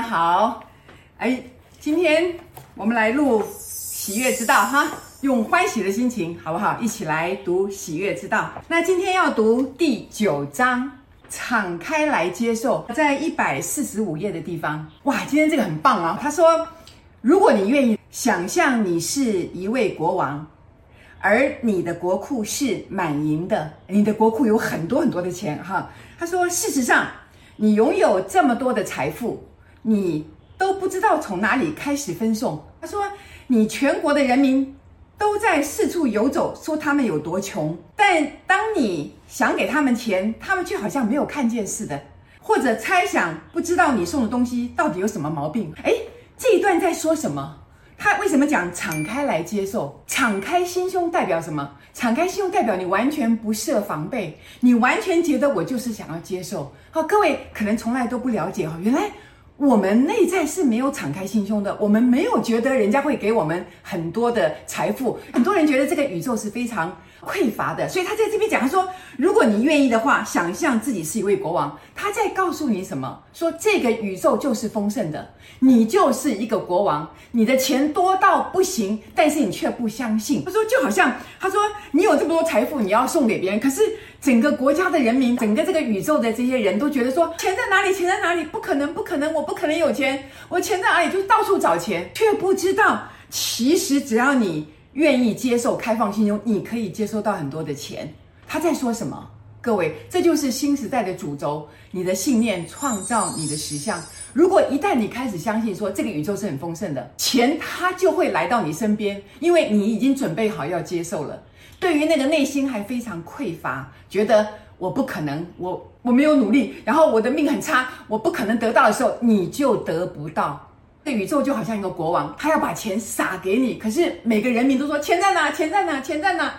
好，哎，今天我们来录喜悦之道哈，用欢喜的心情，好不好？一起来读喜悦之道。那今天要读第九章，敞开来接受，在一百四十五页的地方。哇，今天这个很棒啊！他说，如果你愿意想象你是一位国王，而你的国库是满盈的，你的国库有很多很多的钱哈。他说，事实上。你拥有这么多的财富，你都不知道从哪里开始分送。他说，你全国的人民都在四处游走，说他们有多穷，但当你想给他们钱，他们却好像没有看见似的，或者猜想不知道你送的东西到底有什么毛病。诶，这一段在说什么？他为什么讲敞开来接受？敞开心胸代表什么？敞开心胸代表你完全不设防备，你完全觉得我就是想要接受。好，各位可能从来都不了解哈，原来我们内在是没有敞开心胸的，我们没有觉得人家会给我们很多的财富。很多人觉得这个宇宙是非常匮乏的，所以他在这边讲，他说：如果你愿意的话，想象自己是一位国王，他在告诉你什么？说这个宇宙就是丰盛的，你就是一个国王，你的钱多到不行，但是你却不相信。他说就好像他说你有这么多财富，你要送给别人，可是整个国家的人民，整个这个宇宙的这些人都觉得说钱在哪里？钱在哪里？不可能，不可能，我不可能有钱，我钱在哪里？就到处找钱，却不知道其实只要你。愿意接受开放心胸，你可以接收到很多的钱。他在说什么？各位，这就是新时代的主轴。你的信念创造你的实相。如果一旦你开始相信说这个宇宙是很丰盛的，钱它就会来到你身边，因为你已经准备好要接受了。对于那个内心还非常匮乏，觉得我不可能，我我没有努力，然后我的命很差，我不可能得到的时候，你就得不到。这宇宙就好像一个国王，他要把钱撒给你，可是每个人民都说钱在哪？钱在哪？钱在哪？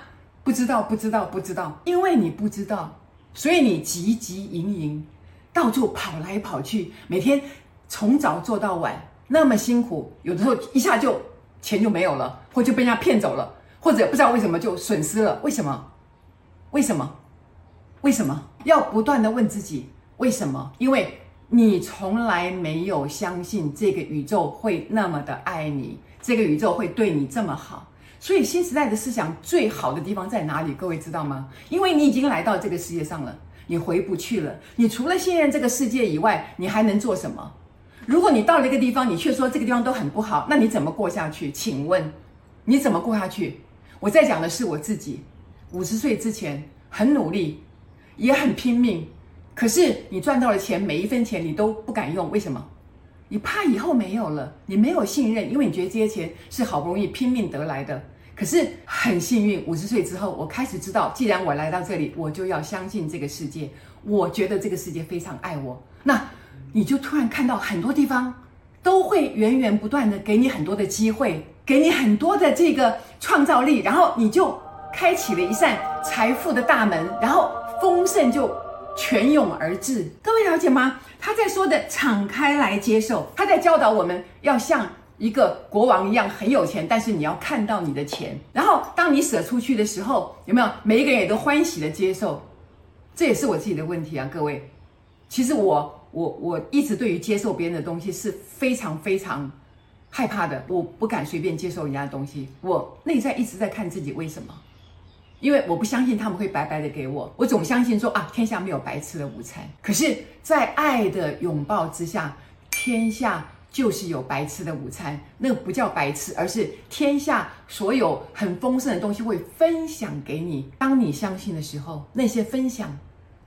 不知道，不知道，不知道。因为你不知道，所以你汲汲营营，到处跑来跑去，每天从早做到晚，那么辛苦，有的时候一下就钱就没有了，或就被人家骗走了，或者不知道为什么就损失了。为什么？为什么？为什么？要不断的问自己为什么？因为。你从来没有相信这个宇宙会那么的爱你，这个宇宙会对你这么好。所以新时代的思想最好的地方在哪里？各位知道吗？因为你已经来到这个世界上了，你回不去了。你除了信任这个世界以外，你还能做什么？如果你到了一个地方，你却说这个地方都很不好，那你怎么过下去？请问你怎么过下去？我在讲的是我自己，五十岁之前很努力，也很拼命。可是你赚到了钱，每一分钱你都不敢用，为什么？你怕以后没有了，你没有信任，因为你觉得这些钱是好不容易拼命得来的。可是很幸运，五十岁之后，我开始知道，既然我来到这里，我就要相信这个世界。我觉得这个世界非常爱我，那你就突然看到很多地方都会源源不断的给你很多的机会，给你很多的这个创造力，然后你就开启了一扇财富的大门，然后丰盛就。泉涌而至，各位了解吗？他在说的敞开来接受，他在教导我们要像一个国王一样很有钱，但是你要看到你的钱，然后当你舍出去的时候，有没有每一个人也都欢喜的接受？这也是我自己的问题啊，各位。其实我我我一直对于接受别人的东西是非常非常害怕的，我不敢随便接受人家的东西，我内在一直在看自己为什么。因为我不相信他们会白白的给我，我总相信说啊，天下没有白吃的午餐。可是，在爱的拥抱之下，天下就是有白吃的午餐。那个不叫白吃，而是天下所有很丰盛的东西会分享给你。当你相信的时候，那些分享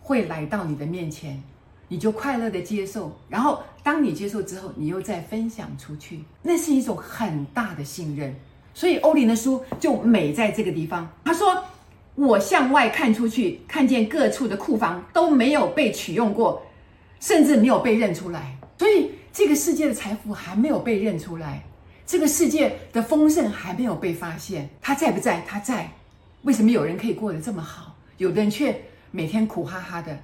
会来到你的面前，你就快乐的接受。然后，当你接受之后，你又再分享出去，那是一种很大的信任。所以，欧林的书就美在这个地方。他说。我向外看出去，看见各处的库房都没有被取用过，甚至没有被认出来。所以这个世界的财富还没有被认出来，这个世界的丰盛还没有被发现。他在不在？他在。为什么有人可以过得这么好，有的人却每天苦哈哈的，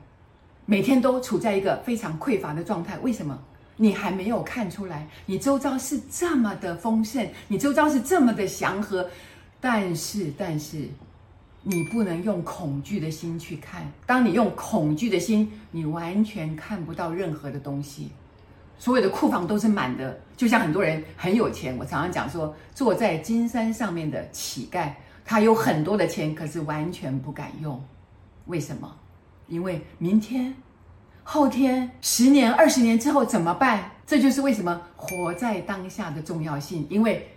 每天都处在一个非常匮乏的状态？为什么？你还没有看出来，你周遭是这么的丰盛，你周遭是这么的祥和，但是，但是。你不能用恐惧的心去看。当你用恐惧的心，你完全看不到任何的东西。所有的库房都是满的，就像很多人很有钱。我常常讲说，坐在金山上面的乞丐，他有很多的钱，可是完全不敢用。为什么？因为明天、后天、十年、二十年之后怎么办？这就是为什么活在当下的重要性。因为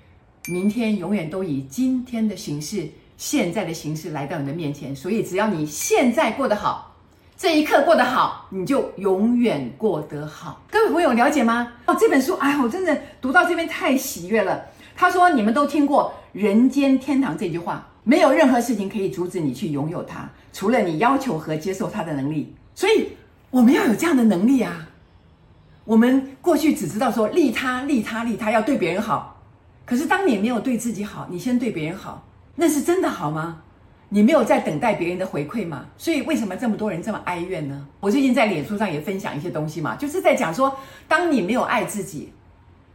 明天永远都以今天的形式、现在的形式来到你的面前，所以只要你现在过得好。这一刻过得好，你就永远过得好。各位朋友了解吗？哦，这本书，哎，我真的读到这边太喜悦了。他说，你们都听过“人间天堂”这句话，没有任何事情可以阻止你去拥有它，除了你要求和接受它的能力。所以，我们要有这样的能力啊。我们过去只知道说利他、利他、利他，要对别人好。可是，当你没有对自己好，你先对别人好，那是真的好吗？你没有在等待别人的回馈吗？所以为什么这么多人这么哀怨呢？我最近在脸书上也分享一些东西嘛，就是在讲说，当你没有爱自己，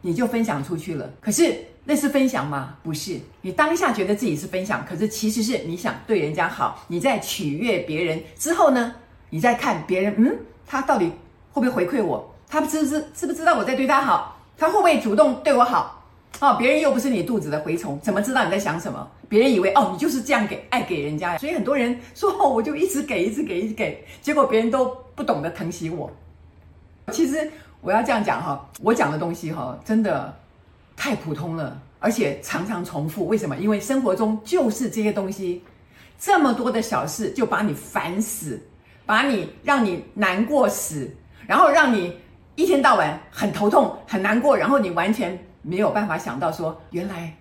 你就分享出去了。可是那是分享吗？不是，你当下觉得自己是分享，可是其实是你想对人家好，你在取悦别人之后呢，你在看别人，嗯，他到底会不会回馈我？他知不知知不知道我在对他好？他会不会主动对我好？哦，别人又不是你肚子的蛔虫，怎么知道你在想什么？别人以为哦，你就是这样给爱给人家呀，所以很多人说哦，我就一直给，一直给，一直给，结果别人都不懂得疼惜我。其实我要这样讲哈，我讲的东西哈，真的太普通了，而且常常重复。为什么？因为生活中就是这些东西，这么多的小事就把你烦死，把你让你难过死，然后让你一天到晚很头痛、很难过，然后你完全。没有办法想到说，原来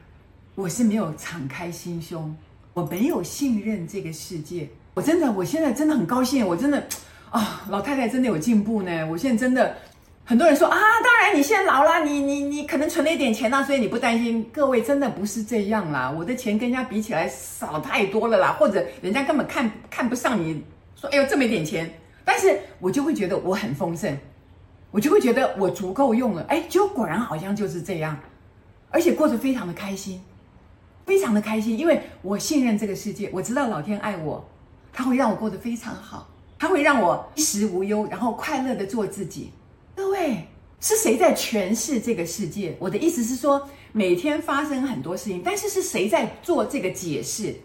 我是没有敞开心胸，我没有信任这个世界。我真的，我现在真的很高兴，我真的啊，老太太真的有进步呢。我现在真的，很多人说啊，当然你现在老了，你你你可能存了一点钱啊，所以你不担心。各位真的不是这样啦，我的钱跟人家比起来少太多了啦，或者人家根本看看不上你，说哎呦这么一点钱，但是我就会觉得我很丰盛。我就会觉得我足够用了，哎，就果然好像就是这样，而且过得非常的开心，非常的开心，因为我信任这个世界，我知道老天爱我，他会让我过得非常好，他会让我衣食无忧，然后快乐的做自己。各位，是谁在诠释这个世界？我的意思是说，每天发生很多事情，但是是谁在做这个解释？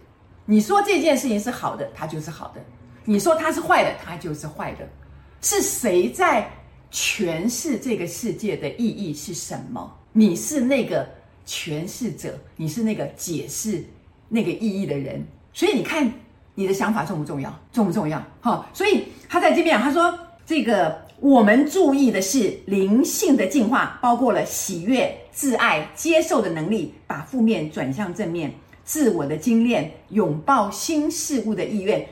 你说这件事情是好的，它就是好的；你说它是坏的，它就是坏的。是谁在？诠释这个世界的意义是什么？你是那个诠释者，你是那个解释那个意义的人。所以你看，你的想法重不重要？重不重要？哈，所以他在这边，他说这个我们注意的是灵性的进化，包括了喜悦、自爱、接受的能力，把负面转向正面，自我的精炼，拥抱新事物的意愿，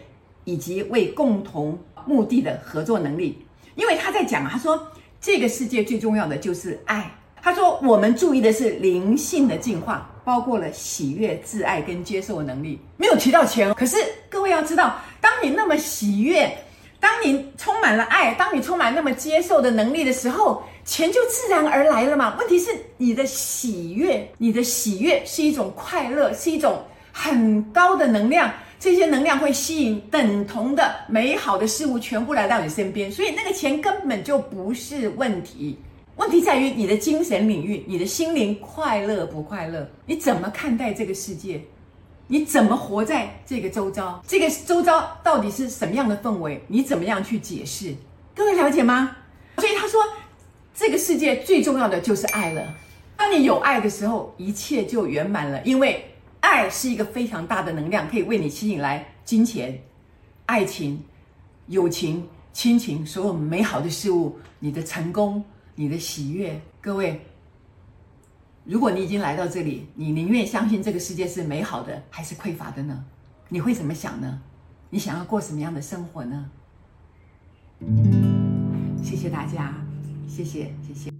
以及为共同目的的合作能力。因为他在讲，他说这个世界最重要的就是爱。他说我们注意的是灵性的进化，包括了喜悦、自爱跟接受能力，没有提到钱。可是各位要知道，当你那么喜悦，当你充满了爱，当你充满那么接受的能力的时候，钱就自然而来了嘛。问题是你的喜悦，你的喜悦是一种快乐，是一种很高的能量。这些能量会吸引等同的美好的事物全部来到你身边，所以那个钱根本就不是问题。问题在于你的精神领域，你的心灵快乐不快乐？你怎么看待这个世界？你怎么活在这个周遭？这个周遭到底是什么样的氛围？你怎么样去解释？各位了解吗？所以他说，这个世界最重要的就是爱了。当你有爱的时候，一切就圆满了，因为。爱是一个非常大的能量，可以为你吸引来金钱、爱情、友情、亲情，所有美好的事物，你的成功、你的喜悦。各位，如果你已经来到这里，你宁愿相信这个世界是美好的还是匮乏的呢？你会怎么想呢？你想要过什么样的生活呢？谢谢大家，谢谢，谢谢。